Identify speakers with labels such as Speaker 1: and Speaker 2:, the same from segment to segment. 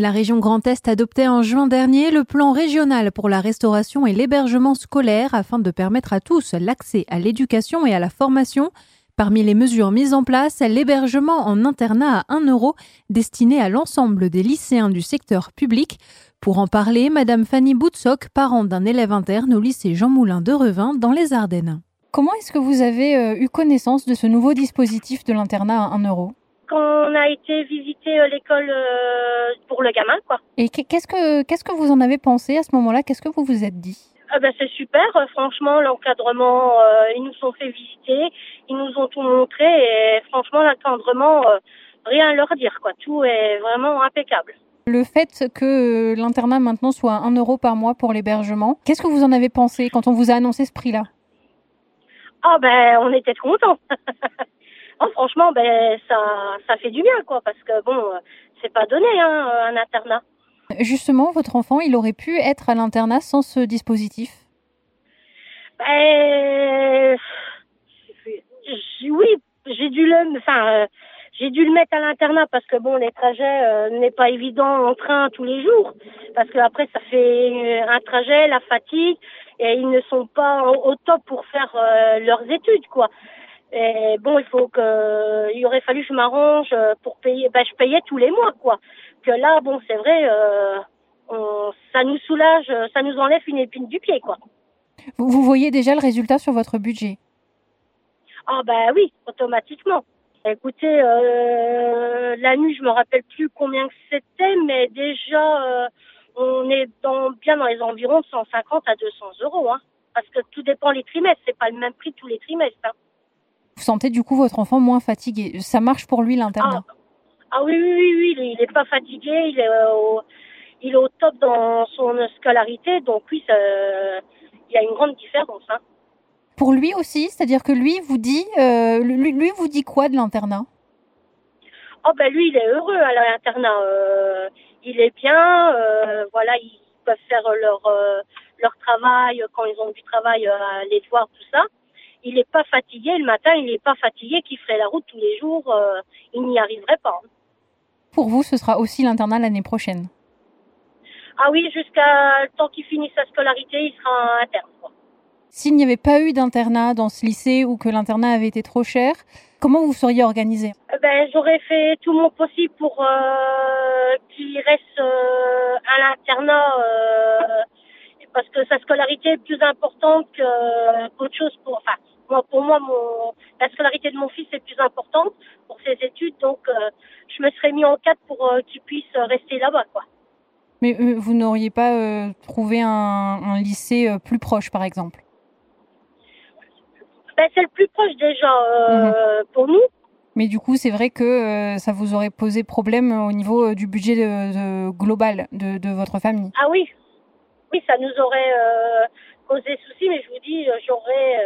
Speaker 1: La région Grand Est adoptait en juin dernier le plan régional pour la restauration et l'hébergement scolaire afin de permettre à tous l'accès à l'éducation et à la formation. Parmi les mesures mises en place, l'hébergement en internat à 1 euro destiné à l'ensemble des lycéens du secteur public. Pour en parler, Madame Fanny Boutsock, parente d'un élève interne au lycée Jean Moulin de Revin dans les Ardennes.
Speaker 2: Comment est-ce que vous avez euh, eu connaissance de ce nouveau dispositif de l'internat à 1 euro?
Speaker 3: Quand on a été visiter euh, l'école euh, pour le gamin, quoi.
Speaker 2: Et qu'est-ce que qu'est-ce que vous en avez pensé à ce moment-là? Qu'est-ce que vous vous êtes dit?
Speaker 3: Ah ben c'est super, franchement l'encadrement, ils nous ont fait visiter, ils nous ont tout montré et franchement l'encadrement, rien à leur dire quoi, tout est vraiment impeccable.
Speaker 2: Le fait que l'internat maintenant soit 1 euro par mois pour l'hébergement, qu'est-ce que vous en avez pensé quand on vous a annoncé ce prix-là?
Speaker 3: Ah ben on était contents. oh, franchement, ben ça, ça fait du bien, quoi, parce que bon, c'est pas donné, hein, un internat.
Speaker 2: Justement, votre enfant, il aurait pu être à l'internat sans ce dispositif?
Speaker 3: Ben oui, j'ai dû le, enfin, j'ai dû le mettre à l'internat parce que bon, les trajets euh, n'est pas évident en train tous les jours, parce que après ça fait un trajet, la fatigue, et ils ne sont pas au, top pour faire euh, leurs études, quoi. Et bon, il faut que, il aurait fallu que je m'arrange pour payer. Ben, je payais tous les mois, quoi. Que là, bon, c'est vrai, euh, on, ça nous soulage, ça nous enlève une épine du pied, quoi.
Speaker 2: Vous, vous voyez déjà le résultat sur votre budget?
Speaker 3: Ah ben oui, automatiquement. Écoutez, euh, la nuit, je me rappelle plus combien que c'était, mais déjà, euh, on est dans, bien dans les environs de 150 à 200 euros, hein. Parce que tout dépend les trimestres, c'est pas le même prix tous les trimestres. Hein.
Speaker 2: Vous sentez du coup votre enfant moins fatigué Ça marche pour lui l'internat?
Speaker 3: Ah, ah, oui, oui, oui, oui, il n'est pas fatigué, il est, au, il est au top dans son scolarité, donc oui, il y a une grande différence. Hein.
Speaker 2: Pour lui aussi, c'est-à-dire que lui vous dit, euh, lui, lui, vous dit quoi de l'internat?
Speaker 3: Oh ben lui, il est heureux à l'internat. Euh, il est bien, euh, voilà, ils peuvent faire leur leur travail quand ils ont du travail, aller voir tout ça il n'est pas fatigué le matin, il n'est pas fatigué, qu'il ferait la route tous les jours, euh, il n'y arriverait pas.
Speaker 2: Pour vous, ce sera aussi l'internat l'année prochaine
Speaker 3: Ah oui, jusqu'à temps qu'il finisse sa scolarité, il sera interne.
Speaker 2: S'il n'y avait pas eu d'internat dans ce lycée ou que l'internat avait été trop cher, comment vous seriez organisé?
Speaker 3: Eh ben, J'aurais fait tout mon possible pour euh, qu'il reste euh, à l'internat parce que sa scolarité est plus importante qu'autre chose pour. Enfin, pour moi, mon, la scolarité de mon fils est plus importante pour ses études, donc euh, je me serais mis en cadre pour euh, qu'il puisse rester là-bas, quoi.
Speaker 2: Mais euh, vous n'auriez pas trouvé un, lycée plus proche, par exemple?
Speaker 3: Ben, C'est le plus proche déjà mhm. pour nous.
Speaker 2: Mais du coup, c'est vrai que ça vous aurait posé problème au niveau du budget de, global de, de, votre famille.
Speaker 3: Ah oui, oui, ça nous aurait causé souci, mais je vous dis, j'aurais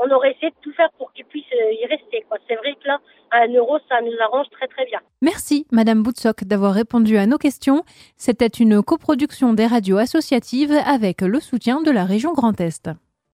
Speaker 3: on aurait essayé de tout faire pour qu'il puisse euh, y rester. C'est vrai que là, à un euro, ça nous arrange très très bien.
Speaker 1: Merci, Madame Boutsock, d'avoir répondu à nos questions. C'était une coproduction des radios associatives avec le soutien de la région Grand Est.